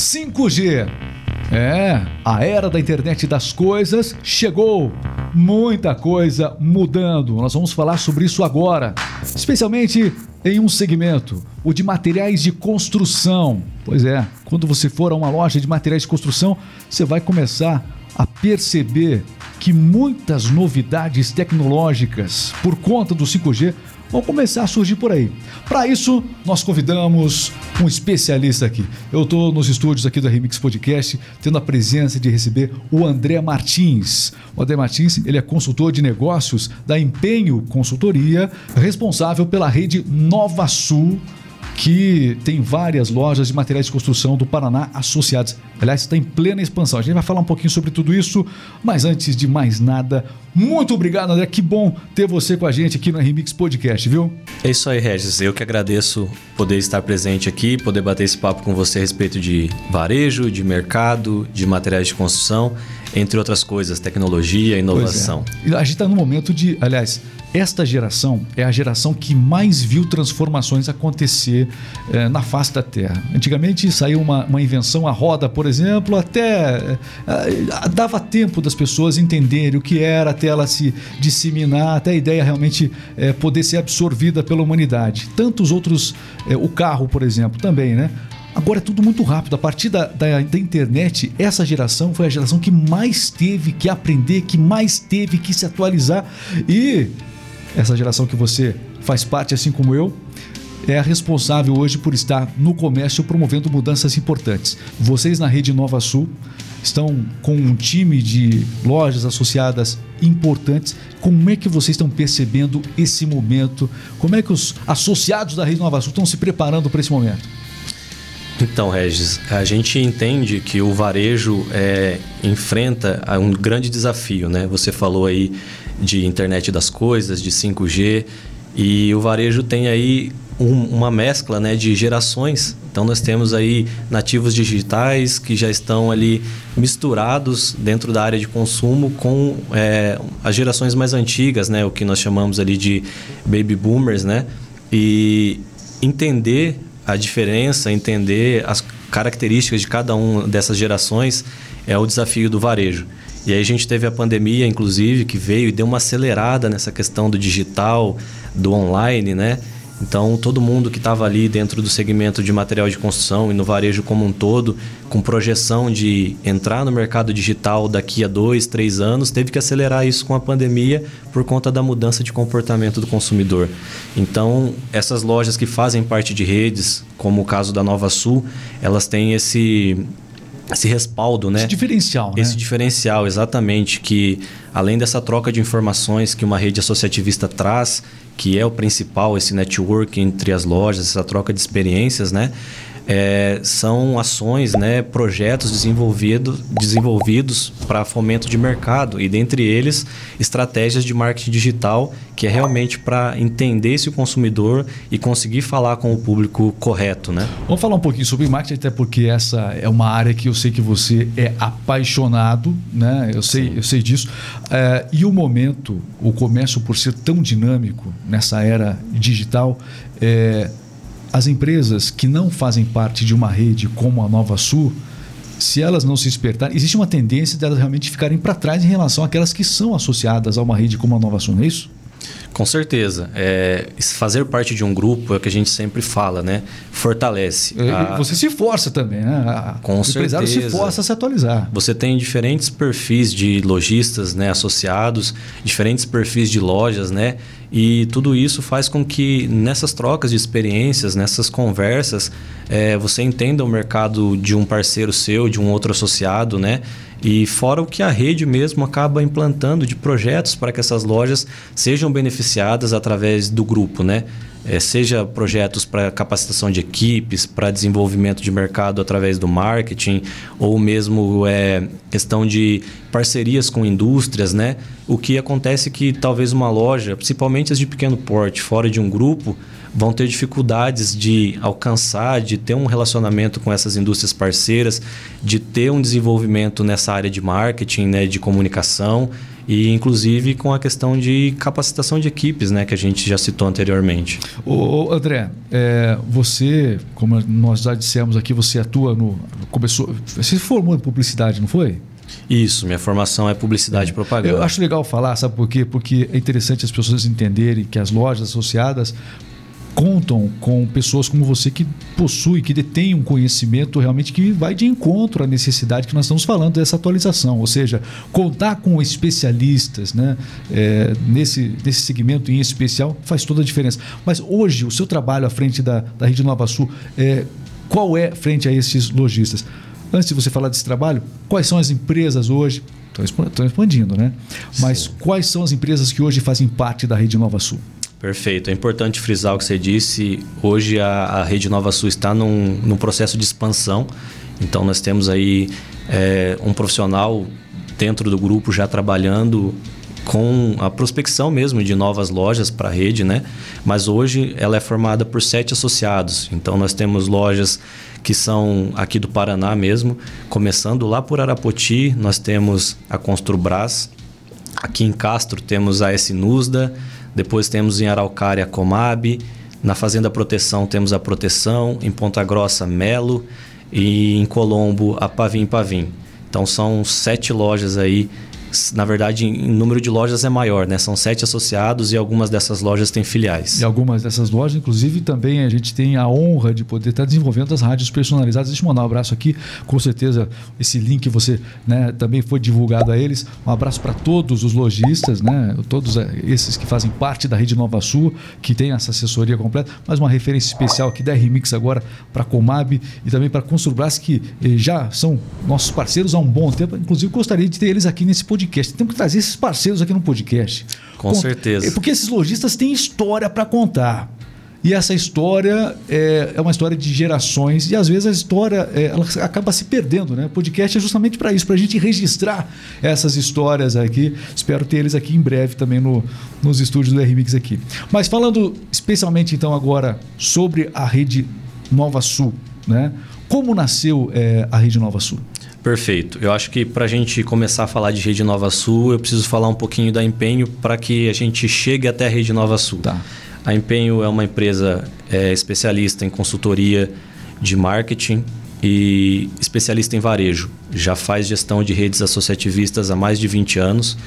5G. É, a era da internet das coisas chegou. Muita coisa mudando. Nós vamos falar sobre isso agora, especialmente em um segmento, o de materiais de construção. Pois é, quando você for a uma loja de materiais de construção, você vai começar a perceber que muitas novidades tecnológicas, por conta do 5G, vão começar a surgir por aí. Para isso, nós convidamos um especialista aqui. Eu estou nos estúdios aqui do Remix Podcast, tendo a presença de receber o André Martins. O André Martins, ele é consultor de negócios da Empenho Consultoria, responsável pela rede Nova Sul que tem várias lojas de materiais de construção do Paraná associadas. Aliás, está em plena expansão. A gente vai falar um pouquinho sobre tudo isso, mas antes de mais nada, muito obrigado, André. Que bom ter você com a gente aqui no Remix Podcast, viu? É isso aí, Regis. Eu que agradeço poder estar presente aqui, poder bater esse papo com você a respeito de varejo, de mercado, de materiais de construção, entre outras coisas, tecnologia, inovação. É. A gente está no momento de, aliás, esta geração é a geração que mais viu transformações acontecer eh, na face da Terra. Antigamente saiu uma, uma, invenção, a roda, por exemplo, até eh, dava tempo das pessoas entenderem o que era, até ela se disseminar, até a ideia realmente eh, poder ser absorvida pela humanidade. Tantos outros, o carro, por exemplo, também, né? Agora é tudo muito rápido. A partir da, da, da, internet, essa geração foi a geração que mais teve que aprender, que mais teve que se atualizar. E essa geração que você faz parte, assim como eu, é a responsável hoje por estar no comércio promovendo mudanças importantes. Vocês na Rede Nova Sul estão com um time de lojas associadas importantes. Como é que vocês estão percebendo esse momento? Como é que os associados da Rede Nova Sul estão se preparando para esse momento? Então, Regis, a gente entende que o varejo é, enfrenta um grande desafio, né? Você falou aí de internet das coisas, de 5G, e o varejo tem aí um, uma mescla né, de gerações. Então nós temos aí nativos digitais que já estão ali misturados dentro da área de consumo com é, as gerações mais antigas, né, o que nós chamamos ali de baby boomers, né? E entender a diferença, entender as características de cada uma dessas gerações é o desafio do varejo. E aí a gente teve a pandemia, inclusive, que veio e deu uma acelerada nessa questão do digital, do online, né? Então, todo mundo que estava ali dentro do segmento de material de construção e no varejo como um todo, com projeção de entrar no mercado digital daqui a dois, três anos, teve que acelerar isso com a pandemia por conta da mudança de comportamento do consumidor. Então, essas lojas que fazem parte de redes, como o caso da Nova Sul, elas têm esse esse respaldo, né? Esse diferencial, né? Esse diferencial, exatamente, que além dessa troca de informações que uma rede associativista traz, que é o principal, esse network entre as lojas, essa troca de experiências, né? É, são ações, né, projetos desenvolvido, desenvolvidos para fomento de mercado e dentre eles estratégias de marketing digital que é realmente para entender esse consumidor e conseguir falar com o público correto, né? Vamos falar um pouquinho sobre marketing até porque essa é uma área que eu sei que você é apaixonado, né? Eu sei, eu sei disso. É, e o momento, o comércio por ser tão dinâmico nessa era digital, é, as empresas que não fazem parte de uma rede como a Nova Sul, se elas não se despertarem, existe uma tendência delas realmente ficarem para trás em relação àquelas que são associadas a uma rede como a Nova Sul, não é isso? Com certeza. É, fazer parte de um grupo é o que a gente sempre fala, né? Fortalece. A... Você se força também, né? A... Com o certeza. se força a se atualizar. Você tem diferentes perfis de lojistas né, associados, diferentes perfis de lojas, né? E tudo isso faz com que nessas trocas de experiências, nessas conversas, é, você entenda o mercado de um parceiro seu, de um outro associado, né? E fora o que a rede mesmo acaba implantando de projetos para que essas lojas sejam beneficiadas através do grupo, né? É, seja projetos para capacitação de equipes, para desenvolvimento de mercado através do marketing, ou mesmo é, questão de parcerias com indústrias, né? O que acontece é que talvez uma loja, principalmente as de pequeno porte, fora de um grupo, vão ter dificuldades de alcançar, de ter um relacionamento com essas indústrias parceiras, de ter um desenvolvimento nessa área de marketing, né, de comunicação e inclusive com a questão de capacitação de equipes, né, que a gente já citou anteriormente. Ô, André, é, você, como nós já dissemos aqui, você atua no começou, você se formou em publicidade, não foi? Isso, minha formação é publicidade e propaganda. Eu acho legal falar, sabe por quê? Porque é interessante as pessoas entenderem que as lojas associadas contam com pessoas como você que possui, que detém um conhecimento realmente que vai de encontro à necessidade que nós estamos falando dessa atualização. Ou seja, contar com especialistas né, é, nesse, nesse segmento em especial faz toda a diferença. Mas hoje, o seu trabalho à frente da, da Rede Nova Sul, é, qual é frente a esses lojistas? Antes de você falar desse trabalho, quais são as empresas hoje? Estão expandindo, né? Mas Sim. quais são as empresas que hoje fazem parte da Rede Nova Sul? Perfeito. É importante frisar o que você disse. Hoje a, a Rede Nova Sul está num, num processo de expansão. Então nós temos aí é, um profissional dentro do grupo já trabalhando com a prospecção mesmo de novas lojas para a rede, né? Mas hoje ela é formada por sete associados. Então nós temos lojas que são aqui do Paraná mesmo, começando lá por Arapoti, nós temos a Construbras, aqui em Castro temos a S Nusda, depois temos em Araucária Comab, na Fazenda Proteção temos a Proteção, em Ponta Grossa Melo e em Colombo a Pavim Pavim. Então são sete lojas aí na verdade, em número de lojas é maior, né? São sete associados e algumas dessas lojas têm filiais. E algumas dessas lojas, inclusive, também a gente tem a honra de poder estar desenvolvendo as rádios personalizadas. Deixa eu mandar um abraço aqui. Com certeza, esse link você né, também foi divulgado a eles. Um abraço para todos os lojistas, né? Todos esses que fazem parte da Rede Nova Sul, que tem essa assessoria completa. Mais uma referência especial aqui da Remix agora para a Comab e também para a Construbras, que eh, já são nossos parceiros há um bom tempo. Inclusive, gostaria de ter eles aqui nesse podcast podcast. Temos que trazer esses parceiros aqui no podcast. Com certeza. É porque esses lojistas têm história para contar. E essa história é, é, uma história de gerações e às vezes a história é, ela acaba se perdendo, né? O podcast é justamente para isso, para a gente registrar essas histórias aqui. Espero ter eles aqui em breve também no, nos estúdios do RMix aqui. Mas falando especialmente então agora sobre a rede Nova Sul, né? Como nasceu é, a rede Nova Sul? Perfeito. Eu acho que para a gente começar a falar de Rede Nova Sul, eu preciso falar um pouquinho da Empenho para que a gente chegue até a Rede Nova Sul. Tá. A Empenho é uma empresa é, especialista em consultoria de marketing e especialista em varejo. Já faz gestão de redes associativistas há mais de 20 anos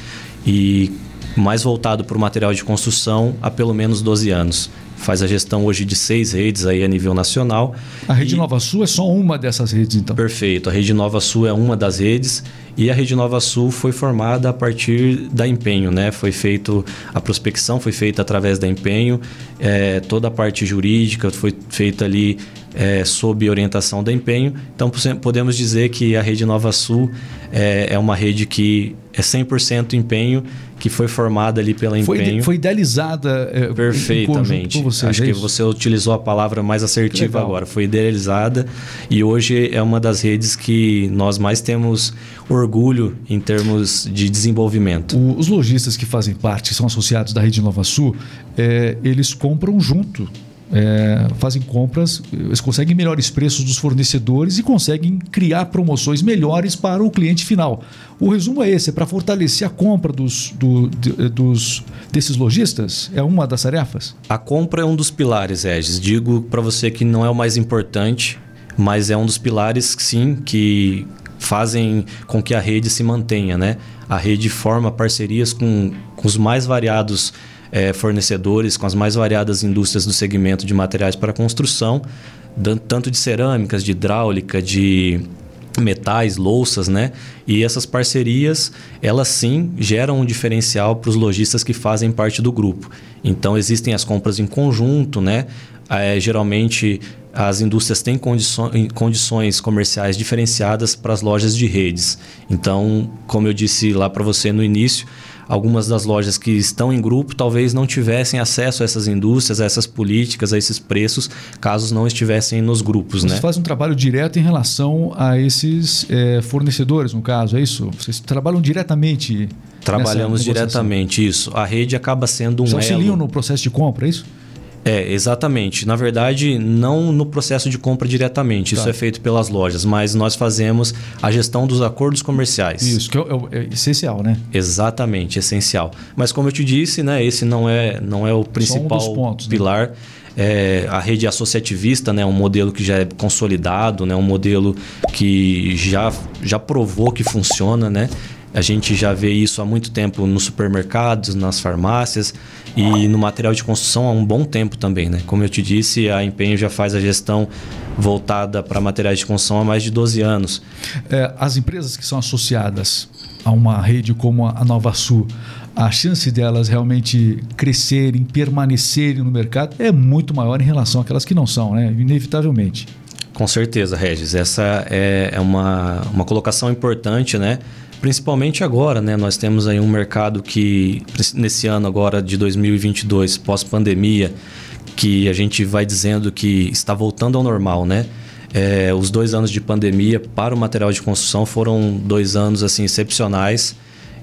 e mais voltado para o material de construção há pelo menos 12 anos faz a gestão hoje de seis redes aí a nível nacional. A Rede e... Nova Sul é só uma dessas redes, então? Perfeito. A Rede Nova Sul é uma das redes e a Rede Nova Sul foi formada a partir da Empenho, né? Foi feito a prospecção foi feita através da Empenho, é, toda a parte jurídica foi feita ali é, sob orientação da Empenho. Então podemos dizer que a Rede Nova Sul é, é uma rede que é 100% empenho que foi formada ali pela Empenho. Foi, foi idealizada é, perfeitamente. Com você, Acho é que você utilizou a palavra mais assertiva agora. Foi idealizada e hoje é uma das redes que nós mais temos orgulho em termos de desenvolvimento. O, os lojistas que fazem parte, são associados da Rede Nova Sul, é, eles compram junto é, fazem compras, eles conseguem melhores preços dos fornecedores e conseguem criar promoções melhores para o cliente final. O resumo é esse: é para fortalecer a compra dos, do, de, dos, desses lojistas? É uma das tarefas? A compra é um dos pilares, Regis. Digo para você que não é o mais importante, mas é um dos pilares, sim, que fazem com que a rede se mantenha. Né? A rede forma parcerias com, com os mais variados é, fornecedores com as mais variadas indústrias do segmento de materiais para construção, tanto de cerâmicas, de hidráulica, de metais, louças, né? E essas parcerias, elas sim geram um diferencial para os lojistas que fazem parte do grupo. Então existem as compras em conjunto, né? É, geralmente as indústrias têm condições, condições comerciais diferenciadas para as lojas de redes. Então, como eu disse lá para você no início, algumas das lojas que estão em grupo talvez não tivessem acesso a essas indústrias, a essas políticas, a esses preços, caso não estivessem nos grupos. Vocês né? fazem um trabalho direto em relação a esses é, fornecedores, no caso, é isso? Vocês trabalham diretamente? Trabalhamos diretamente, isso. A rede acaba sendo um Vocês auxiliam no processo de compra, é isso? É, exatamente. Na verdade, não no processo de compra diretamente, isso tá. é feito pelas lojas, mas nós fazemos a gestão dos acordos comerciais. Isso, que é, é, é, essencial, né? Exatamente, essencial. Mas como eu te disse, né, esse não é, não é o principal um pontos, né? pilar. Né? É, a rede associativista né, um modelo que já é consolidado, né, um modelo que já, já provou que funciona. Né? A gente já vê isso há muito tempo nos supermercados, nas farmácias e no material de construção há um bom tempo também. Né? Como eu te disse, a Empenho já faz a gestão voltada para materiais de construção há mais de 12 anos. É, as empresas que são associadas a uma rede como a Nova Sul, a chance delas realmente crescerem, permanecerem no mercado é muito maior em relação àquelas que não são, né? inevitavelmente. Com certeza, Regis. Essa é, é uma, uma colocação importante, né? Principalmente agora, né? Nós temos aí um mercado que, nesse ano agora de 2022, pós-pandemia, que a gente vai dizendo que está voltando ao normal, né? É, os dois anos de pandemia para o material de construção foram dois anos assim excepcionais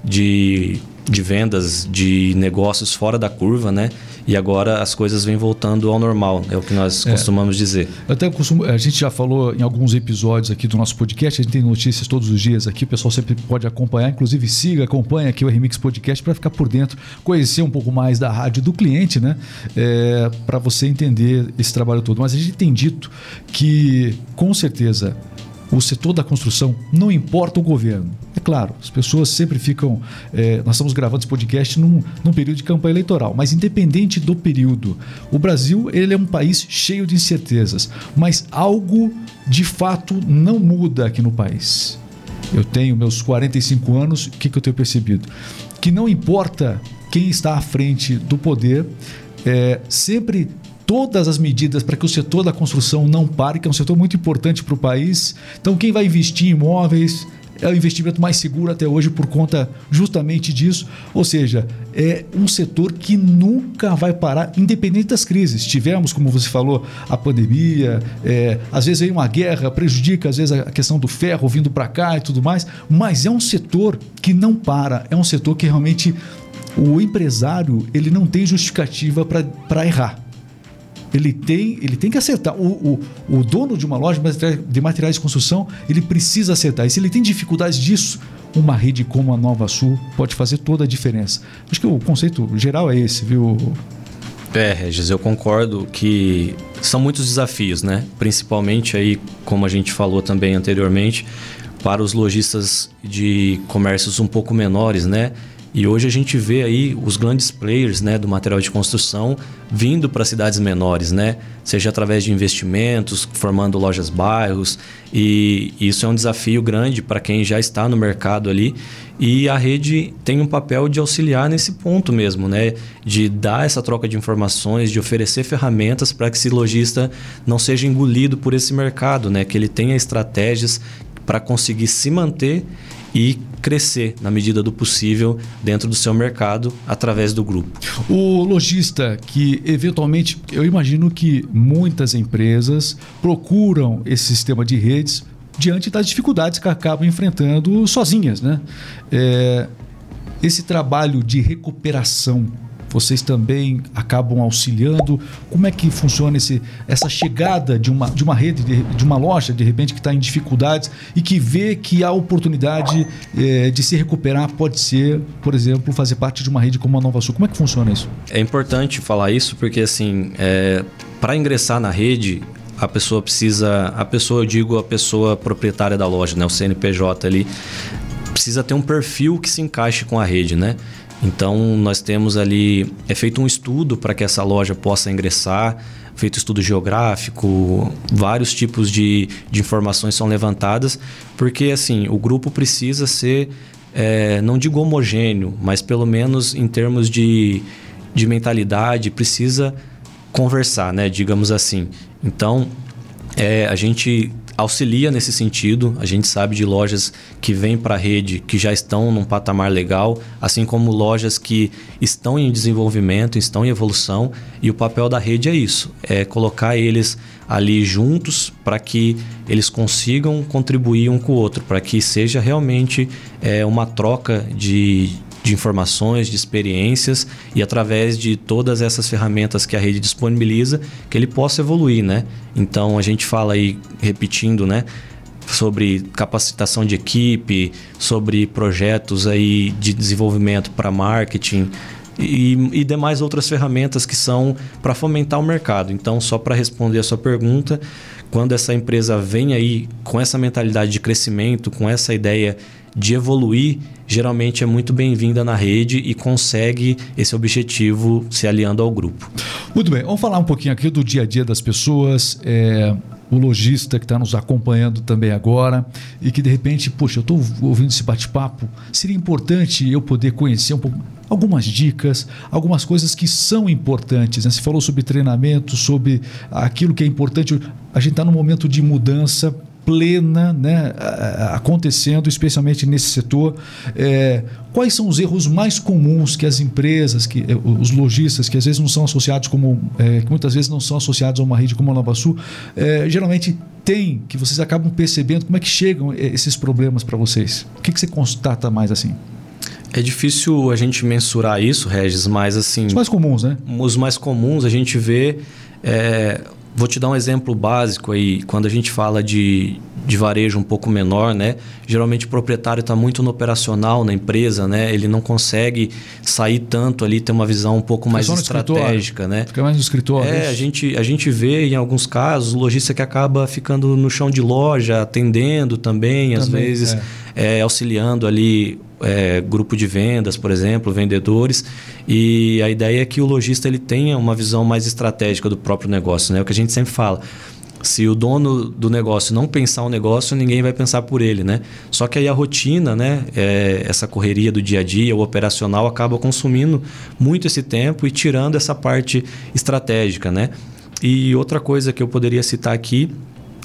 de de vendas, de negócios fora da curva, né? E agora as coisas vêm voltando ao normal, é o que nós é. costumamos dizer. até costumo, a gente já falou em alguns episódios aqui do nosso podcast, a gente tem notícias todos os dias aqui, o pessoal sempre pode acompanhar, inclusive siga, acompanhe aqui o Remix Podcast para ficar por dentro, conhecer um pouco mais da rádio do cliente, né? É, para você entender esse trabalho todo. Mas a gente tem dito que, com certeza, o setor da construção, não importa o governo. É claro, as pessoas sempre ficam. É, nós estamos gravando esse podcast num, num, período de campanha eleitoral, mas independente do período, o Brasil ele é um país cheio de incertezas, mas algo de fato não muda aqui no país. Eu tenho meus 45 anos, o que, que eu tenho percebido? Que não importa quem está à frente do poder, é, sempre todas as medidas para que o setor da construção não pare, que é um setor muito importante para o país. Então, quem vai investir em imóveis é o investimento mais seguro até hoje por conta justamente disso. Ou seja, é um setor que nunca vai parar, independente das crises. Tivemos, como você falou, a pandemia, é, às vezes vem uma guerra, prejudica às vezes a questão do ferro vindo para cá e tudo mais, mas é um setor que não para, é um setor que realmente o empresário ele não tem justificativa para errar ele tem, ele tem que acertar. O, o, o dono de uma loja de materiais de construção, ele precisa acertar. E se ele tem dificuldades disso, uma rede como a Nova Sul pode fazer toda a diferença. Acho que o conceito geral é esse, viu? É, Regis, eu concordo que são muitos desafios, né? Principalmente aí, como a gente falou também anteriormente, para os lojistas de comércios um pouco menores, né? E hoje a gente vê aí os grandes players né, do material de construção vindo para cidades menores, né? seja através de investimentos, formando lojas bairros. E isso é um desafio grande para quem já está no mercado ali. E a rede tem um papel de auxiliar nesse ponto mesmo, né? de dar essa troca de informações, de oferecer ferramentas para que esse lojista não seja engolido por esse mercado, né? que ele tenha estratégias para conseguir se manter e crescer na medida do possível dentro do seu mercado através do grupo. O lojista que eventualmente, eu imagino que muitas empresas procuram esse sistema de redes diante das dificuldades que acabam enfrentando sozinhas, né? É, esse trabalho de recuperação vocês também acabam auxiliando? Como é que funciona esse, essa chegada de uma, de uma rede, de, de uma loja, de repente, que está em dificuldades e que vê que a oportunidade é, de se recuperar pode ser, por exemplo, fazer parte de uma rede como a Nova Sul? Como é que funciona isso? É importante falar isso porque, assim, é, para ingressar na rede, a pessoa precisa, a pessoa, eu digo a pessoa proprietária da loja, né, o CNPJ ali, precisa ter um perfil que se encaixe com a rede, né? Então, nós temos ali, é feito um estudo para que essa loja possa ingressar, feito estudo geográfico, vários tipos de, de informações são levantadas, porque assim, o grupo precisa ser, é, não digo homogêneo, mas pelo menos em termos de, de mentalidade, precisa conversar, né? digamos assim. Então, é, a gente auxilia nesse sentido. A gente sabe de lojas que vêm para a rede que já estão num patamar legal, assim como lojas que estão em desenvolvimento, estão em evolução. E o papel da rede é isso: é colocar eles ali juntos para que eles consigam contribuir um com o outro, para que seja realmente é, uma troca de, de informações, de experiências e através de todas essas ferramentas que a rede disponibiliza, que ele possa evoluir, né? Então a gente fala aí, repetindo, né? sobre capacitação de equipe, sobre projetos aí de desenvolvimento para marketing e, e, demais outras ferramentas que são para fomentar o mercado. Então, só para responder a sua pergunta, quando essa empresa vem aí com essa mentalidade de crescimento, com essa ideia de evoluir, geralmente é muito bem-vinda na rede e consegue esse objetivo se aliando ao grupo. Muito bem, vamos falar um pouquinho aqui do dia a dia das pessoas. É, o lojista que está nos acompanhando também agora e que de repente, poxa, eu estou ouvindo esse bate-papo, seria importante eu poder conhecer um pouco algumas dicas, algumas coisas que são importantes. Né? Você falou sobre treinamento, sobre aquilo que é importante. A gente está num momento de mudança plena né, acontecendo, especialmente nesse setor. É, quais são os erros mais comuns que as empresas, que é, os lojistas, que às vezes não são associados como, é, que muitas vezes não são associados a uma rede como a Nova Sul, é, geralmente tem, que vocês acabam percebendo como é que chegam é, esses problemas para vocês? O que, que você constata mais assim? É difícil a gente mensurar isso, Regis, mas assim. Os mais comuns, né? Os mais comuns a gente vê. É, Vou te dar um exemplo básico aí. Quando a gente fala de, de varejo um pouco menor, né? Geralmente o proprietário está muito no operacional na empresa, né? Ele não consegue sair tanto ali, ter uma visão um pouco mais estratégica, né? Fica mais no escritório. É, a gente, a gente vê em alguns casos o lojista que acaba ficando no chão de loja, atendendo também, também às vezes é. É, auxiliando ali é, grupo de vendas, por exemplo, vendedores. E a ideia é que o lojista ele tenha uma visão mais estratégica do próprio negócio, né? O que a gente sempre fala. Se o dono do negócio não pensar o negócio, ninguém vai pensar por ele, né? Só que aí a rotina, né? É, essa correria do dia a dia, o operacional, acaba consumindo muito esse tempo e tirando essa parte estratégica, né? E outra coisa que eu poderia citar aqui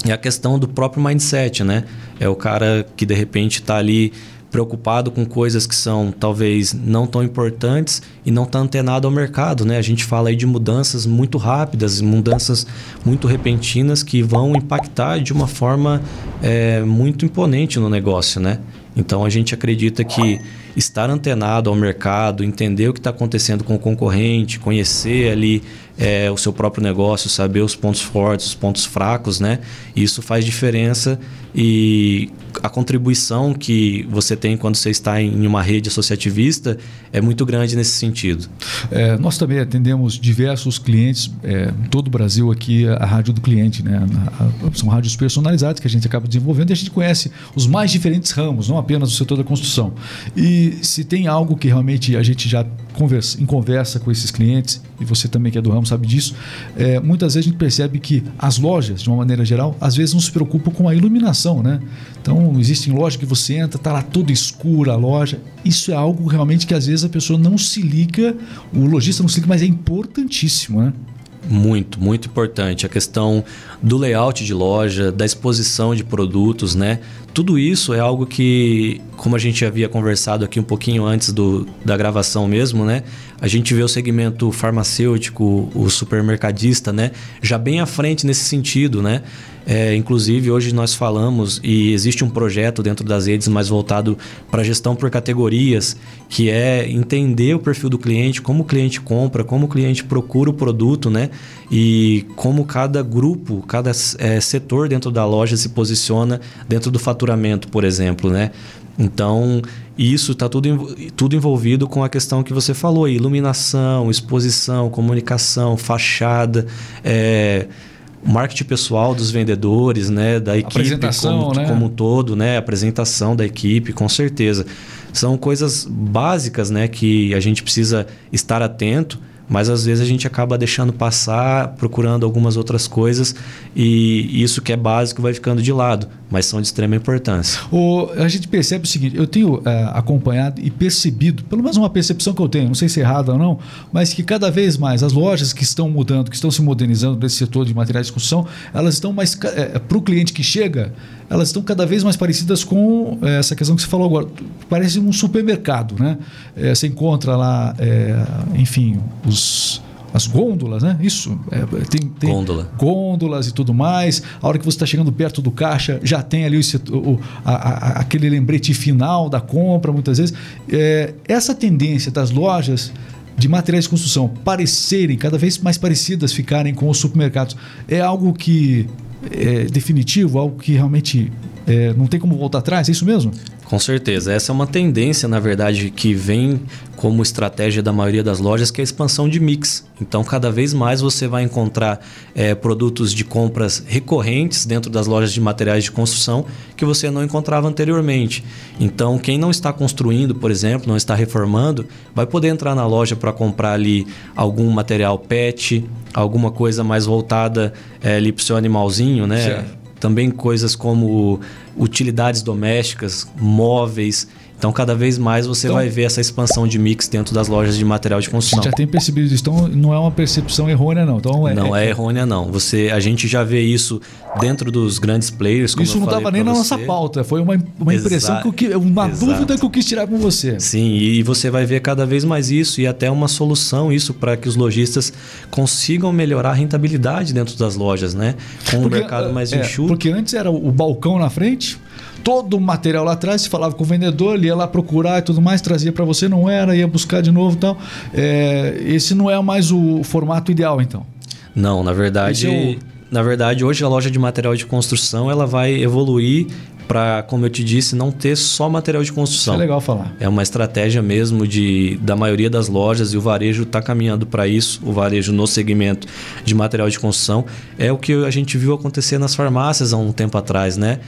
é a questão do próprio mindset, né? É o cara que de repente está ali preocupado com coisas que são talvez não tão importantes e não está antenado ao mercado, né? A gente fala aí de mudanças muito rápidas, mudanças muito repentinas que vão impactar de uma forma é, muito imponente no negócio, né? Então a gente acredita que estar antenado ao mercado, entender o que está acontecendo com o concorrente, conhecer ali é, o seu próprio negócio, saber os pontos fortes, os pontos fracos, né? Isso faz diferença e a contribuição que você tem quando você está em uma rede associativista é muito grande nesse sentido. É, nós também atendemos diversos clientes é, todo o Brasil aqui a rádio do cliente, né? A, são rádios personalizadas que a gente acaba desenvolvendo e a gente conhece os mais diferentes ramos, não apenas o setor da construção. E se tem algo que realmente a gente já conversa, em conversa com esses clientes e você também que é do ramo sabe disso, é, muitas vezes a gente percebe que as lojas, de uma maneira geral, às vezes não se preocupam com a iluminação, né? Então, existem lojas que você entra, tá lá toda escura a loja. Isso é algo realmente que às vezes a pessoa não se liga, o lojista não se liga, mas é importantíssimo, né? Muito, muito importante. A questão do layout de loja, da exposição de produtos, né? Tudo isso é algo que, como a gente havia conversado aqui um pouquinho antes do, da gravação mesmo, né? A gente vê o segmento farmacêutico, o supermercadista, né? Já bem à frente nesse sentido, né? É, inclusive, hoje nós falamos e existe um projeto dentro das redes mais voltado para gestão por categorias, que é entender o perfil do cliente, como o cliente compra, como o cliente procura o produto, né? E como cada grupo, cada é, setor dentro da loja se posiciona dentro do faturamento, por exemplo, né? Então, isso está tudo, tudo envolvido com a questão que você falou, iluminação, exposição, comunicação, fachada, é, marketing pessoal dos vendedores, né, da equipe como, né? como um todo, né, apresentação da equipe, com certeza. São coisas básicas, né, que a gente precisa estar atento mas às vezes a gente acaba deixando passar, procurando algumas outras coisas e isso que é básico vai ficando de lado, mas são de extrema importância. O, a gente percebe o seguinte: eu tenho é, acompanhado e percebido, pelo menos uma percepção que eu tenho, não sei se é errada ou não, mas que cada vez mais as lojas que estão mudando, que estão se modernizando nesse setor de materiais de construção, elas estão mais. É, para o cliente que chega, elas estão cada vez mais parecidas com é, essa questão que você falou agora. Parece um supermercado, né? É, você encontra lá, é, enfim, os as gôndolas, né? Isso. É, tem, tem Gôndola. gôndolas e tudo mais. A hora que você está chegando perto do caixa, já tem ali o, o- a- a- aquele lembrete final da compra, muitas vezes. É, essa tendência das lojas de materiais de construção parecerem cada vez mais parecidas ficarem com os supermercados é algo que é definitivo, algo que realmente é, não tem como voltar atrás, é isso mesmo? Com certeza. Essa é uma tendência, na verdade, que vem como estratégia da maioria das lojas, que é a expansão de mix. Então, cada vez mais você vai encontrar eh, produtos de compras recorrentes dentro das lojas de materiais de construção que você não encontrava anteriormente. Então, quem não está construindo, por exemplo, não está reformando, vai poder entrar na loja para comprar ali algum material PET, alguma coisa mais voltada eh, ali para o seu animalzinho, né? Certo. Também coisas como utilidades domésticas, móveis. Então, cada vez mais você Então- vai ver essa expansão de mix dentro das lojas de material de A construção. gente já tem percebido isso, então não é uma percepção errônea, não. Então, Não é errônea, não. Você, a gente já vê isso dentro dos grandes players. Como Isso não estava nem na você. nossa pauta, foi uma, uma impressão que eu, que- uma Exato. dúvida que eu quis tirar com você. Sim, e você vai ver cada vez mais isso e até uma solução isso para que os lojistas consigam melhorar a rentabilidade dentro das lojas, né? Com o mercado mais é, enxuto. Porque antes era o balcão na frente, todo o material lá atrás, você falava com o vendedor, ele ia lá procurar e tudo mais, trazia para você, não era, ia buscar de novo e tal. É, esse não é mais o formato ideal, então. Não, na verdade, é o- na verdade, hoje a loja de material de construção ela vai evoluir para, como eu te disse, não ter só material de Isso construção. é legal falar. É uma estratégia mesmo de, da maioria das lojas e o varejo está caminhando para isso. O varejo no segmento de material de construção é o que a gente viu acontecer nas farmácias há um tempo atrás, né?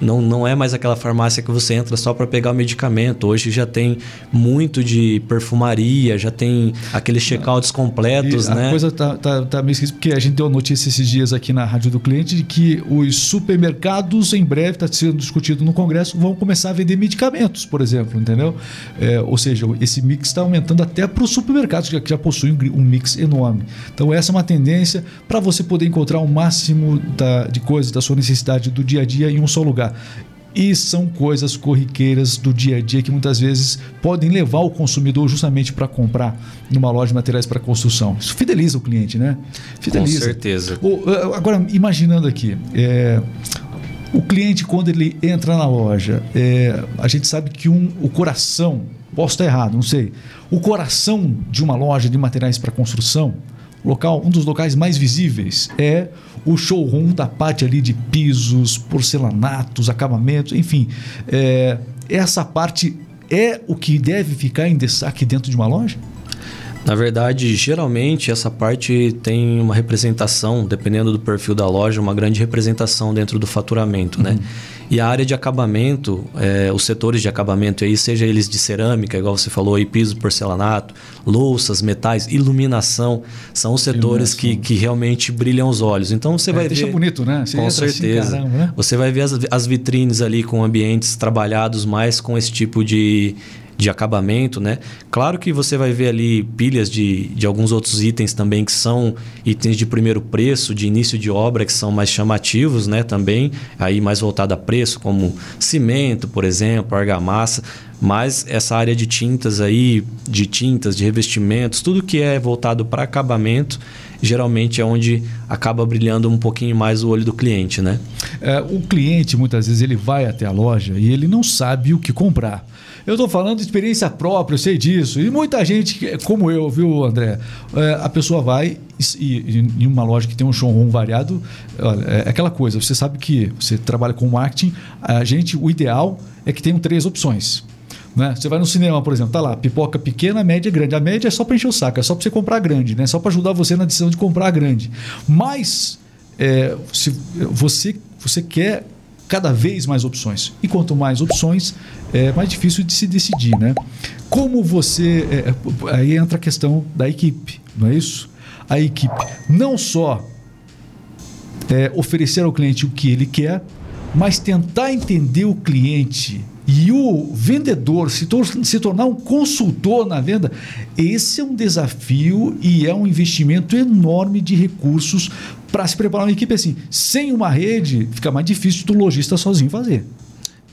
Não, não é mais aquela farmácia que você entra só para pegar o medicamento. Hoje já tem muito de perfumaria, já tem aqueles checkouts completos, E né? A coisa tá, tá, tá meio esquisita, porque a gente deu notícia esses dias aqui na Rádio do Cliente de que os supermercados, em breve, está sendo discutido no Congresso, vão começar a vender medicamentos, por exemplo, entendeu? É, ou seja, esse mix está aumentando até para os supermercados, que já- possuem um um mix enorme. Então, essa é uma tendência para você poder encontrar o máximo da- de coisas da sua necessidade do dia a dia em um só lugar. E são coisas corriqueiras do dia a dia que muitas vezes podem levar o consumidor justamente para comprar numa loja de materiais para construção. Isso fideliza o cliente, né? Fideliza. Com certeza. Eh, agora, imaginando aqui, é, o cliente, quando ele entra na loja, é, a gente sabe que um, o coração, posso estar errado, não sei, o coração de uma loja de materiais para construção, local, um dos locais mais visíveis é o showroom da parte ali de pisos, porcelanatos, acabamentos, enfim. É, essa parte é o que deve ficar em destaque dentro de uma loja? Na verdade, geralmente essa parte tem uma representação, dependendo do perfil da loja, uma grande representação dentro do faturamento, né? E a área de acabamento, eh, os setores de acabamento aí, seja eles de cerâmica, igual você falou aí, piso, porcelanato, louças, metais, iluminação, são os setores que, que realmente brilham os olhos. Então você É, vai deixa ver... bonito, né? Você com assim, certeza. caramba, né? Você vai ver as, as vitrines ali com ambientes trabalhados mais com esse tipo de, de acabamento, né? Claro que você vai ver ali pilhas de, de alguns outros itens também que são itens de primeiro preço, de início de obra, que são mais chamativos, né? Também, aí mais voltado a preço, como cimento, por exemplo, argamassa. Mas essa área de tintas aí, de tintas, de revestimentos, tudo que é voltado para acabamento, geralmente é onde acaba brilhando um pouquinho mais o olho do cliente, né? É, o cliente, muitas vezes, ele vai até a loja e ele não sabe o que comprar. Eu estou falando de experiência própria, eu sei disso. E muita gente, como eu, viu, André? É, a pessoa vai e, e- em uma loja que tem um showroom variado, olha, é aquela coisa, você sabe que você trabalha com marketing, a gente, o ideal é que tenham três opções. Né? Você vai no cinema, por exemplo, tá lá, pipoca pequena, média, grande. A média é só para encher o saco, é só para você comprar grande, né? Só para ajudar você na decisão de comprar grande. Mas é, se você, você quer cada vez mais opções. E quanto mais opções, é mais difícil de se decidir, né? Como você. é, aí entra a questão da equipe, não é isso? A equipe não só é, oferecer ao cliente o que ele quer, mas tentar entender o cliente e o vendedor se, tor se tornar um consultor na venda, esse é um desafio e é um investimento enorme de recursos para se preparar uma equipe assim. Sem uma rede, fica mais difícil do lojista sozinho fazer.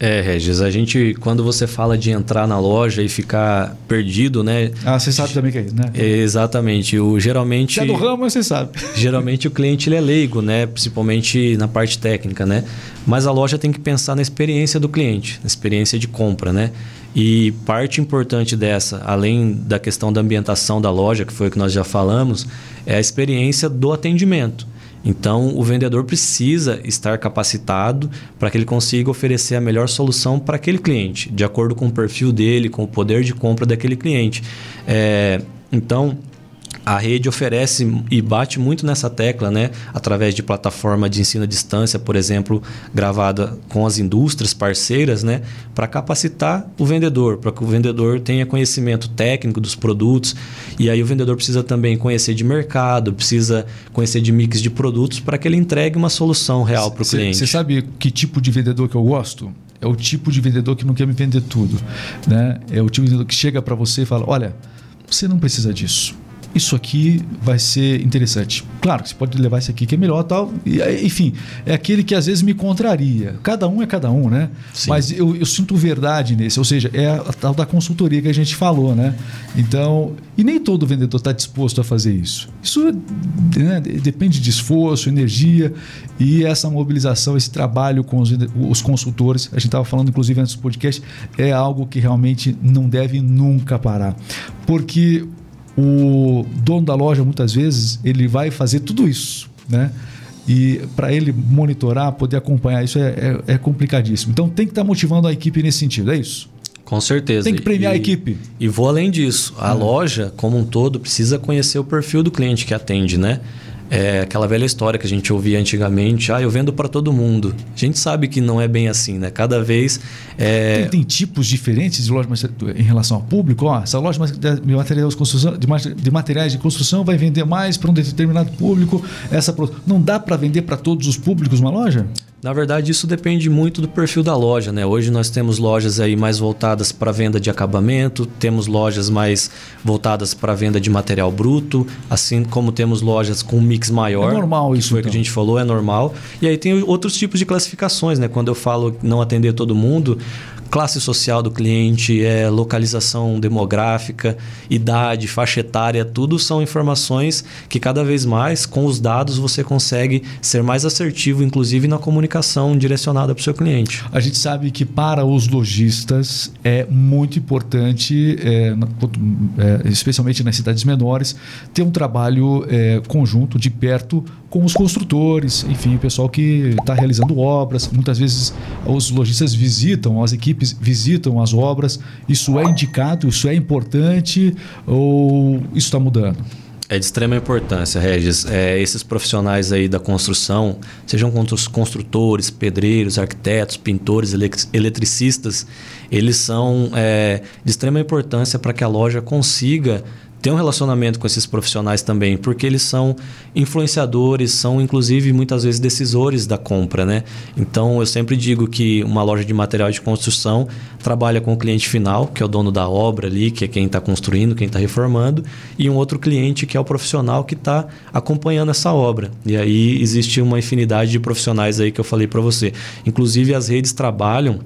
É, Regis, a gente, quando você fala de entrar na loja e ficar perdido, né? Ah, você sabe também que é isso, né? Exatamente. O, geralmente. Se é do ramo, você sabe. Geralmente o cliente ele é leigo, né? Principalmente na parte técnica, né? Mas a loja tem que pensar na experiência do cliente, na experiência de compra, né? E parte importante dessa, além da questão da ambientação da loja, que foi o que nós já falamos, é a experiência do atendimento. Então, o vendedor precisa estar capacitado para que ele consiga oferecer a melhor solução para aquele cliente, de acordo com o perfil dele, com o poder de compra daquele cliente. É, então, a rede oferece e bate muito nessa tecla, né? Através de plataforma de ensino à distância, por exemplo, gravada com as indústrias parceiras, né? Para capacitar o vendedor, para que o vendedor tenha conhecimento técnico dos produtos. E aí o vendedor precisa também conhecer de mercado, precisa conhecer de mix de produtos para que ele entregue uma solução real para o cliente. Você sabe que tipo de vendedor que eu gosto? É o tipo de vendedor que não quer me vender tudo, né? É o tipo de vendedor que chega para você e fala: olha, você não precisa disso isso aqui vai ser interessante. Claro que você pode levar esse aqui que é melhor tal. E, enfim, é aquele que às vezes me contraria. Cada um é cada um, né? Sim. Mas eu, eu, sinto verdade nesse. Ou seja, é a tal da consultoria que a gente falou, né? Então, e nem todo vendedor está disposto a fazer isso. Isso né, depende de esforço, energia e essa mobilização, esse trabalho com os, os consultores. A gente estava falando, inclusive, antes do podcast, é algo que realmente não deve nunca parar. Porque o dono da loja muitas vezes ele vai fazer tudo isso, né? E para ele monitorar, poder acompanhar isso é, é, é, complicadíssimo. Então tem que estar tá motivando a equipe nesse sentido, é isso? Com certeza. Tem que premiar e, a equipe. E vou além disso. A loja, como um todo, precisa conhecer o perfil do cliente que atende, né? É aquela velha história que a gente ouvia antigamente, ah, eu vendo para todo mundo. A gente sabe que não é bem assim, né? Cada vez... É... Tem, tem, tipos diferentes de lojas em relação ao público. Ó, essa loja de materiais de construção, de materiais de construção vai vender mais para um determinado público. Essa Não dá para vender para todos os públicos uma loja? Na verdade, isso depende muito do perfil da loja, né? Hoje nós temos lojas aí mais voltadas para venda de acabamento, temos lojas mais voltadas para venda de material bruto, assim como temos lojas com um mix maior. É normal isso. Foi o então. que a gente falou, é normal. E aí tem outros tipos de classificações, né? Quando eu falo não atender todo mundo, classe social do cliente, é, localização demográfica, idade, faixa etária, tudo são informações que cada vez mais, com os dados, você consegue ser mais assertivo, inclusive na comunicação direcionada para o seu cliente. A gente sabe que para os lojistas é muito importante, é, é, especialmente nas cidades menores, ter um trabalho é, conjunto, de perto, com os construtores, enfim, o pessoal que está realizando obras. Muitas vezes os lojistas visitam, as equipes visitam as obras. Isso é indicado, isso é importante ou isso está mudando? É de extrema importância, Regis. É, esses profissionais aí da construção, sejam construtores, pedreiros, arquitetos, pintores, eletricistas, eles são é, de extrema importância para que a loja consiga ter um relacionamento com esses profissionais também, porque eles são influenciadores, são inclusive muitas vezes decisores da compra, né? Então eu sempre digo que uma loja de material de construção trabalha com o cliente final, que é o dono da obra ali, que é quem está construindo, quem está reformando, e um outro cliente que é o profissional que está acompanhando essa obra. E aí existe uma infinidade de profissionais aí que eu falei para você. Inclusive as redes trabalham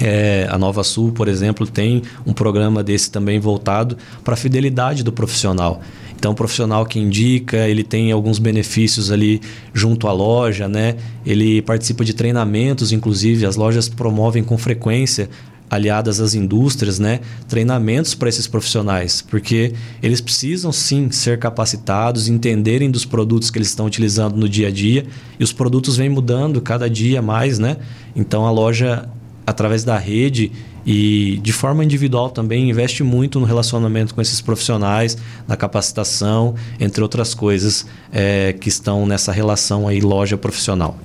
é, a Nova Sul, por exemplo, tem um programa desse também voltado para a fidelidade do profissional. Então, o profissional que indica, ele tem alguns benefícios ali junto à loja, né? Ele participa de treinamentos, inclusive as lojas promovem com frequência aliadas às indústrias, né, treinamentos para esses profissionais, porque eles precisam sim ser capacitados, entenderem dos produtos que eles estão utilizando no dia a dia, e os produtos vêm mudando cada dia mais, né? Então a loja através da rede e de forma individual também investe muito no relacionamento com esses profissionais, na capacitação, entre outras coisas é, que estão nessa relação aí loja profissional.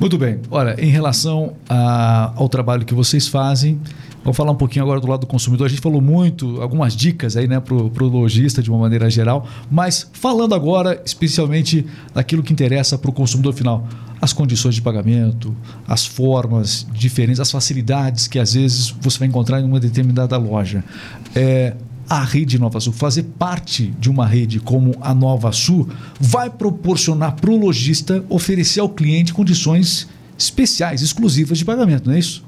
Muito bem. Olha, em relação a, ao trabalho que vocês fazem, Vamos falar um pouquinho agora do lado do consumidor. A gente falou muito, algumas dicas aí, né, para o lojista de uma maneira geral, mas falando agora especialmente daquilo que interessa para o consumidor final. As condições de pagamento, as formas diferentes, as facilidades que às vezes você vai encontrar em uma determinada loja. É, a rede Nova Sul, fazer parte de uma rede como a Nova Sul, vai proporcionar para o lojista oferecer ao cliente condições especiais, exclusivas de pagamento, não é isso?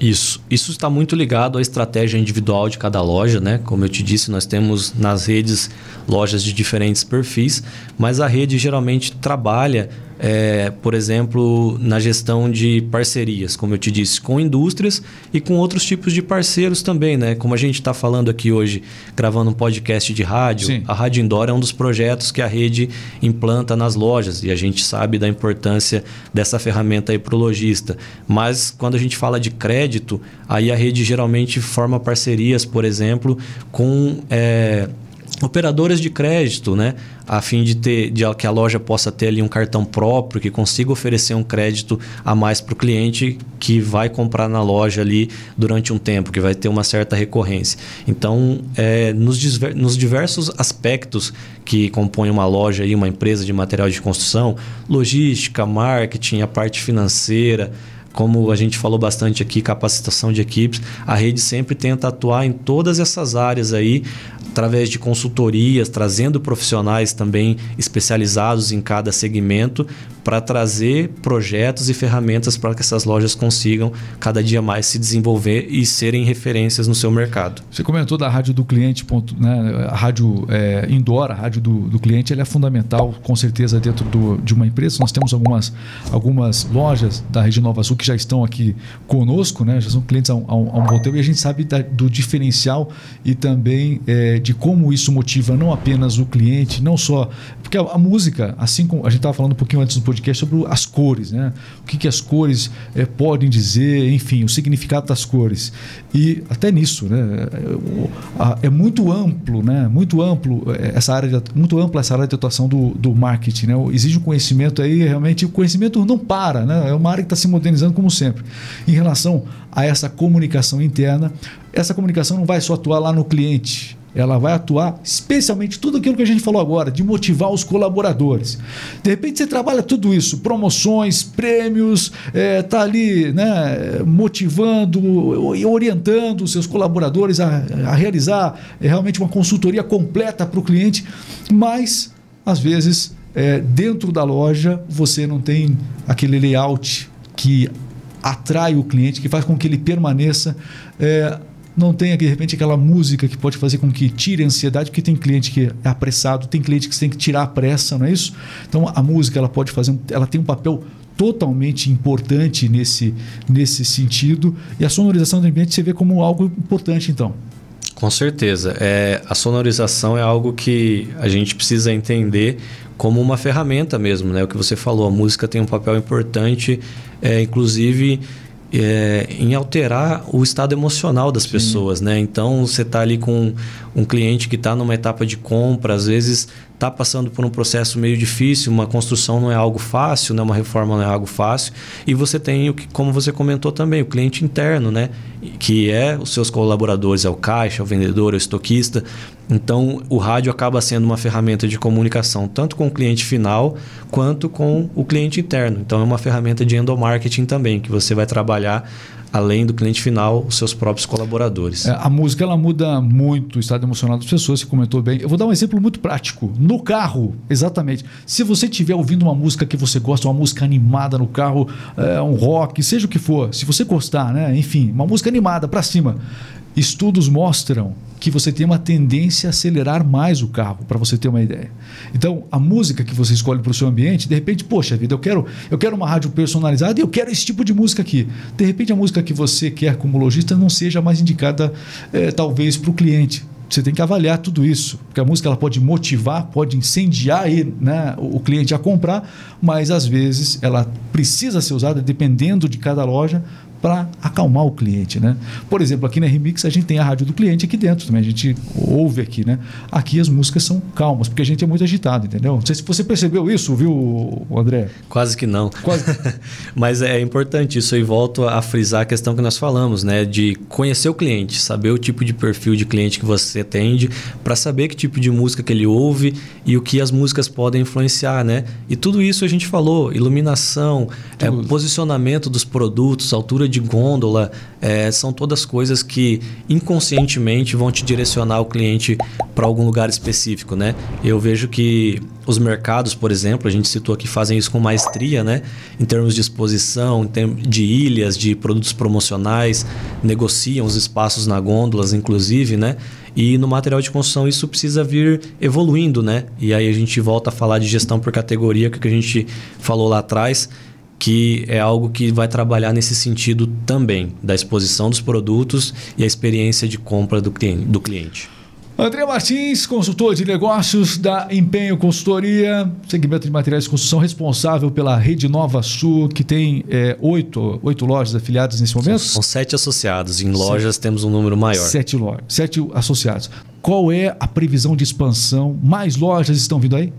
Isso. Isso está muito ligado à estratégia individual de cada loja, né? Como eu te disse, nós temos nas redes lojas de diferentes perfis, mas a rede geralmente trabalha é, por exemplo, na gestão de parcerias, como eu te disse, com indústrias e com outros tipos de parceiros também, né? Como a gente está falando aqui hoje, gravando um podcast de rádio, Sim. a Rádio Indoor é um dos projetos que a rede implanta nas lojas e a gente sabe da importância dessa ferramenta aí para o lojista. Mas quando a gente fala de crédito, aí a rede geralmente forma parcerias, por exemplo, com é, operadoras de crédito, né? a fim de ter de que a loja possa ter ali um cartão próprio que consiga oferecer um crédito a mais para o cliente que vai comprar na loja ali durante um tempo, que vai ter uma certa recorrência. Então, é, nos, nos diversos aspectos que compõem uma loja e uma empresa de material de construção, logística, marketing, a parte financeira, como a gente falou bastante aqui, capacitação de equipes, a rede sempre tenta atuar em todas essas áreas aí, através de consultorias, trazendo profissionais também especializados em cada segmento para trazer projetos e ferramentas para que essas lojas consigam cada dia mais se desenvolver e serem referências no seu mercado. Você comentou da rádio do cliente, né? a rádio é, indoor, a rádio do, do cliente, ela é fundamental, com certeza, dentro do, de uma empresa. Nós temos algumas, algumas lojas da Rede Nova Sul que já estão aqui conosco, né? já são clientes há um, há um bom tempo, e a gente sabe da, do diferencial e também é, de como isso motiva não apenas o cliente, não só. Porque a, a música, assim como a gente estava falando um pouquinho antes do podcast, sobre as cores, né? O que, que as cores é, podem dizer, enfim, o significado das cores. E até nisso, né? É muito amplo, né? Muito amplo eh, essa área, de, muito ampla essa área de atuação do, do marketing, né? Exige um conhecimento aí, realmente, o conhecimento não para, né? É uma área que está se modernizando como sempre. Em relação a essa comunicação interna, essa comunicação não vai só atuar lá no cliente, ela vai atuar especialmente tudo aquilo que a gente falou agora, de motivar os colaboradores. De repente você trabalha tudo isso, promoções, prêmios, está é, tá ali né, motivando e orientando os seus colaboradores a, a realizar é, realmente uma consultoria completa para o cliente, mas às vezes é, dentro da loja você não tem aquele layout que atrai o cliente, que faz com que ele permaneça. É, não tem de repente aquela música que pode fazer com que tire a ansiedade, porque tem cliente que é apressado, tem cliente que tem que tirar a pressa, não é isso? Então a música ela pode fazer, ela tem um papel totalmente importante nesse, nesse sentido e a sonorização do ambiente você vê como algo importante então. Com certeza. É, a sonorização é algo que a gente precisa entender como uma ferramenta mesmo, né? O que você falou, a música tem um papel importante, é, inclusive é, em alterar o estado emocional das Sim. pessoas, né? Então você está ali com um cliente que está numa etapa de compra, às vezes está passando por um processo meio difícil, uma construção não é algo fácil, né? uma reforma não é algo fácil, e você tem o que, como você comentou também, o cliente interno, né? Que é os seus colaboradores, é o caixa, é o vendedor, é o estoquista. Então o rádio acaba sendo uma ferramenta de comunicação tanto com o cliente final quanto com o cliente interno. Então é uma ferramenta de endomarketing também, que você vai trabalhar além do cliente final, os seus próprios colaboradores. É, a música ela muda muito o estado emocional das pessoas, você comentou bem. Eu vou dar um exemplo muito prático. No carro, exatamente. Se você estiver ouvindo uma música que você gosta, uma música animada no carro, é, um rock, seja o que for, se você gostar, né? enfim, uma música animada para cima. Estudos mostram que você tem uma tendência a acelerar mais o carro, para você ter uma ideia. Então, a música que você escolhe para o seu ambiente, de repente, poxa vida, eu quero, eu quero uma rádio personalizada e eu quero esse tipo de música aqui. De repente, a música que você quer como lojista não seja mais indicada, é, talvez, para o cliente. Você tem que avaliar tudo isso, porque a música ela pode motivar, pode incendiar ele, né, o cliente a comprar, mas às vezes ela precisa ser usada dependendo de cada loja para acalmar o cliente, né? Por exemplo, aqui na Remix a gente tem a rádio do cliente aqui dentro também, a gente ouve aqui, né? Aqui as músicas são calmas, porque a gente é muito agitado, entendeu? Não sei se você percebeu isso, viu, André? Quase que não. Quase. Mas é importante isso e volto a frisar a questão que nós falamos, né? De conhecer o cliente, saber o tipo de perfil de cliente que você atende, para saber que tipo de música que ele ouve e o que as músicas podem influenciar, né? E tudo isso a gente falou, iluminação, é, posicionamento dos produtos, altura de gôndola, é, são todas coisas que inconscientemente vão te direcionar o cliente para algum lugar específico, né? Eu vejo que os mercados, por exemplo, a gente citou aqui, fazem isso com maestria, né? Em termos de exposição, em termos de ilhas, de produtos promocionais, negociam os espaços na gôndolas, inclusive, né? E no material de construção isso precisa vir evoluindo, né? E aí a gente volta a falar de gestão por categoria, que a gente falou lá atrás, que é algo que vai trabalhar nesse sentido também, da exposição dos produtos e a experiência de compra do cliente. André Martins, consultor de negócios da Empenho Consultoria, segmento de materiais de construção, responsável pela Rede Nova Sul, que tem é, oito, oito lojas afiliadas nesse momento? São, são sete associados. Em lojas sete. temos um número maior. Sete lojas, sete associados. Qual é a previsão de expansão? Mais lojas estão vindo aí?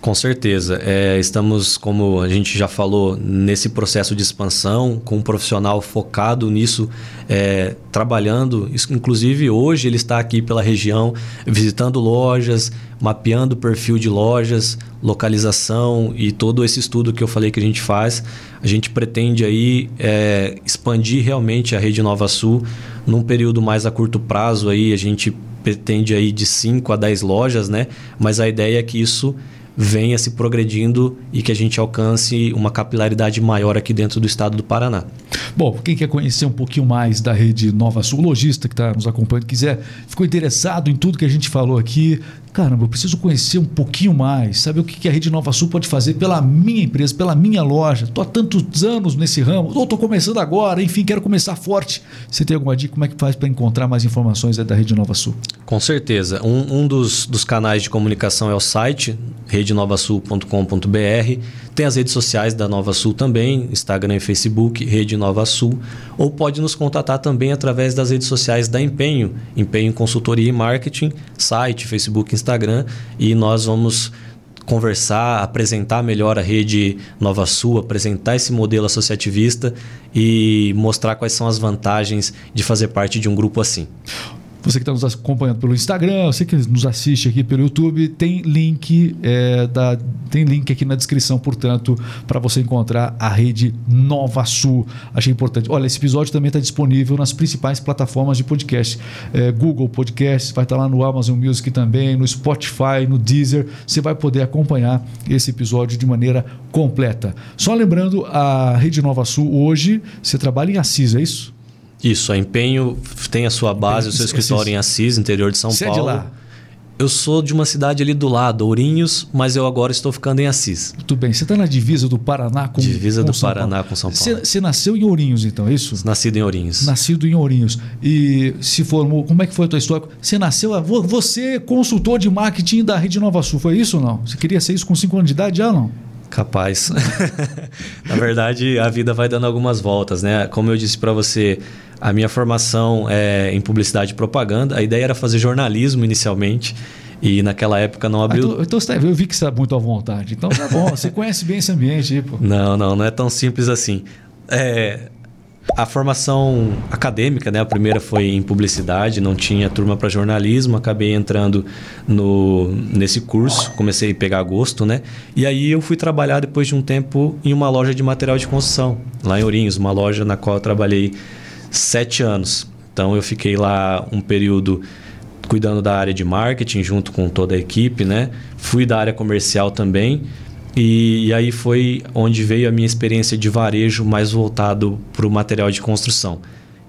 Com certeza. É, estamos, como a gente já falou, nesse processo de expansão, com um profissional focado nisso, é, trabalhando. Inclusive, hoje ele está aqui pela região, visitando lojas, mapeando o perfil de lojas, localização e todo esse estudo que eu falei que a gente faz. A gente pretende aí é, expandir realmente a rede Nova Sul num período mais a curto prazo. Aí a gente pretende aí de 5 a 10 lojas, né? Mas a ideia é que isso venha se progredindo e que a gente alcance uma capilaridade maior aqui dentro do estado do Paraná. Bom, quem quer conhecer um pouquinho mais da rede Nova Sul, lojista que está nos acompanhando, quiser, ficou interessado em tudo que a gente falou aqui, caramba, eu preciso conhecer um pouquinho mais, saber o que a Rede Nova Sul pode fazer pela minha empresa, pela minha loja. Estou há tantos anos nesse ramo, ou estou começando agora, enfim, quero começar forte. Você tem alguma dica? Como é que faz para encontrar mais informações da Rede Nova Sul? Com certeza. Um, um dos, dos canais de comunicação é o site redenovasul.com.br. Tem as redes sociais da Nova Sul também, Instagram e Facebook, Rede Nova Sul. Ou pode nos contatar também através das redes sociais da Empenho, Empenho Consultoria e Marketing, site, Facebook, Instagram. E nós vamos conversar, apresentar melhor a rede Nova Sul, apresentar esse modelo associativista e mostrar quais são as vantagens de fazer parte de um grupo assim. Você que está nos acompanhando pelo Instagram, você que nos assiste aqui pelo YouTube, tem link, é, da, tem link aqui na descrição, portanto, para você encontrar a rede Nova Sul. Achei importante. Olha, esse episódio também está disponível nas principais plataformas de podcast. É, Google Podcast, vai estar tá lá no Amazon Music também, no Spotify, no Deezer. Você vai poder acompanhar esse episódio de maneira completa. Só lembrando, a rede Nova Sul hoje, você trabalha em Assis, é isso? Isso, a Empenho tem a sua base, o seu escritório em Assis, interior de São Você Paulo. É de lá? Eu sou de uma cidade ali do lado, Ourinhos, mas eu agora estou ficando em Assis. Muito bem. Você está na divisa do Paraná com Divisa com do São Paraná Paulo. com São Paulo. Você, nasceu em Ourinhos, então, é isso? Nascido em Ourinhos. Nascido em Ourinhos. E se formou. Como é que foi a tua história? Você nasceu. Você é consultor de marketing da Rede Nova Sul, foi isso ou não? Você queria ser isso com 5 anos de idade já ou não? Capaz. Na verdade, a vida vai dando algumas voltas, né? Como eu disse para você, a minha formação é em publicidade e propaganda. A ideia era fazer jornalismo inicialmente. E naquela época não abriu. Ah, então, então eu vi que você está muito à vontade. Então tá bom, você conhece bem esse ambiente aí, pô. Não, não, não é tão simples assim. É, a formação acadêmica, né? A primeira foi em publicidade, não tinha turma para jornalismo, acabei entrando no, nesse curso, comecei a pegar gosto, né? E aí eu fui trabalhar depois de um tempo em uma loja de material de construção, lá em Ourinhos, uma loja na qual eu trabalhei sete anos. Então eu fiquei lá um período cuidando da área de marketing junto com toda a equipe, né? Fui da área comercial também. E, e aí foi onde veio a minha experiência de varejo mais voltado para o material de construção.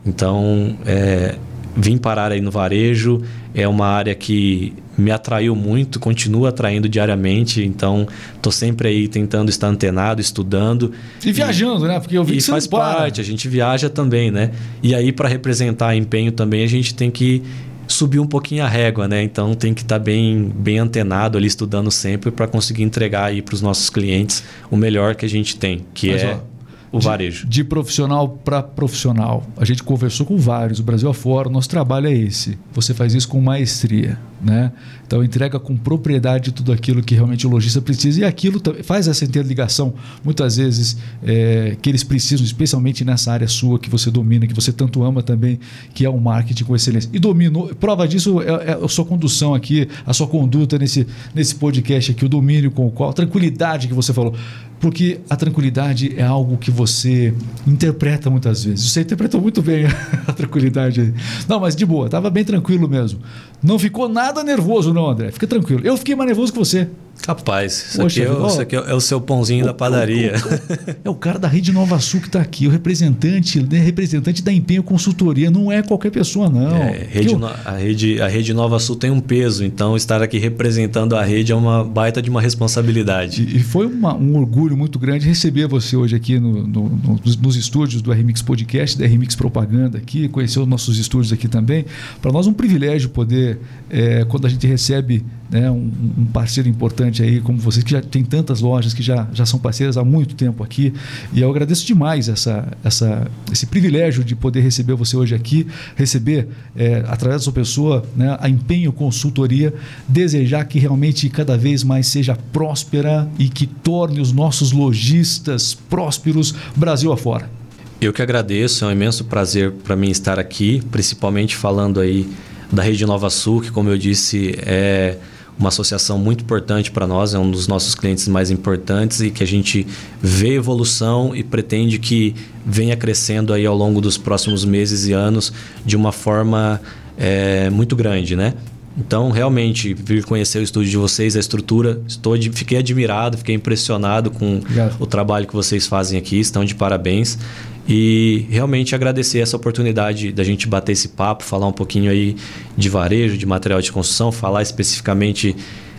Então, é, vim parar aí no varejo, é uma área que me atraiu muito, continua atraindo diariamente, então estou sempre aí tentando estar antenado, estudando. E viajando, e, né? Porque eu vi e que faz parte, a gente viaja também, né? E aí para representar empenho também a gente tem que subir um pouquinho a régua, né? Então tem que estar tá bem, bem antenado ali, estudando sempre para conseguir entregar aí para os nossos clientes o melhor que a gente tem, que Mas, é ó, o de, varejo. De profissional para profissional. A gente conversou com vários, o Brasil afora, o nosso trabalho é esse. Você faz isso com maestria. Né? Então entrega com propriedade tudo aquilo que realmente o lojista precisa e aquilo faz essa interligação muitas vezes é, que eles precisam, especialmente nessa área sua que você domina, que você tanto ama também, que é o marketing com excelência. E domino, prova disso é, é a sua condução aqui, a sua conduta nesse, nesse podcast aqui, o domínio com o qual, a tranquilidade que você falou porque a tranquilidade é algo que você interpreta muitas vezes. Você interpretou muito bem a tranquilidade. Não, mas de boa, estava bem tranquilo mesmo. Não ficou nada nervoso, não, André. Fica tranquilo. Eu fiquei mais nervoso que você. Capaz. Isso, Poxa, aqui, é, isso aqui é o seu pãozinho da padaria. É o cara da Rede Nova Sul que está aqui, o representante, né, representante da Empenho Consultoria. Não é qualquer pessoa, não. É, rede, eu... a, rede, a Rede Nova Sul tem um peso, então estar aqui representando a rede é uma baita de uma responsabilidade. E, e foi uma, um orgulho muito grande receber você hoje aqui no, no, no, nos estúdios do RMix Podcast, da RMix Propaganda aqui, conhecer os nossos estúdios aqui também. Para nós é um privilégio poder, é, quando a gente recebe né, um, um, parceiro importante aí como vocês, que já tem tantas lojas que já, já são parceiras há muito tempo aqui. E eu agradeço demais essa, essa, esse privilégio de poder receber você hoje aqui, receber, é, através da sua pessoa, né, a Empenho Consultoria, desejar que realmente cada vez mais seja próspera e que torne os nossos lojistas prósperos Brasil afora. Eu que agradeço, é um imenso prazer para mim estar aqui, principalmente falando aí da Rede Nova Sul, que como eu disse é uma associação muito importante para nós, é um dos nossos clientes mais importantes e que a gente vê evolução e pretende que venha crescendo aí ao longo dos próximos meses e anos de uma forma é, muito grande, né? Então, realmente, vir conhecer o estúdio de vocês, a estrutura, estou, fiquei admirado, fiquei impressionado com Obrigado. o trabalho que vocês fazem aqui, estão de parabéns. E realmente agradecer essa oportunidade da gente bater esse papo, falar um pouquinho aí de varejo, de material de construção, falar especificamente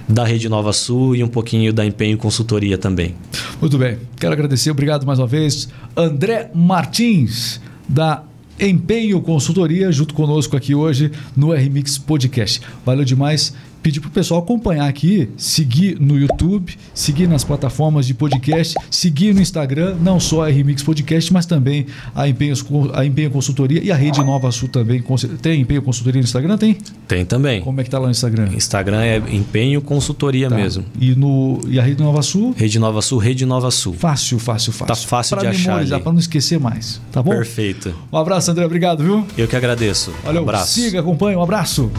da Rede Nova Sul e um pouquinho da Empenho Consultoria também. Muito bem, quero agradecer, obrigado mais uma vez, André Martins, da Empenho Consultoria, junto conosco aqui hoje no RMix Podcast. Valeu demais pedir para o pessoal acompanhar aqui, seguir no YouTube, seguir nas plataformas de podcast, seguir no Instagram, não só a Remix Podcast, mas também a Empenho, a Empenho Consultoria e a Rede Nova Sul também. Tem Empenho Consultoria no Instagram? Tem? Tem também. Como é que tá lá no Instagram? Instagram é Empenho Consultoria tá. mesmo. E, no, e a Rede Nova Sul? Rede Nova Sul, Rede Nova Sul. Fácil, fácil, fácil. Tá fácil pra de achar. Para não esquecer mais, tá bom? Perfeito. Um abraço, André. Obrigado, viu? Eu que agradeço. Valeu. Um abraço. Siga, acompanhe. Um abraço.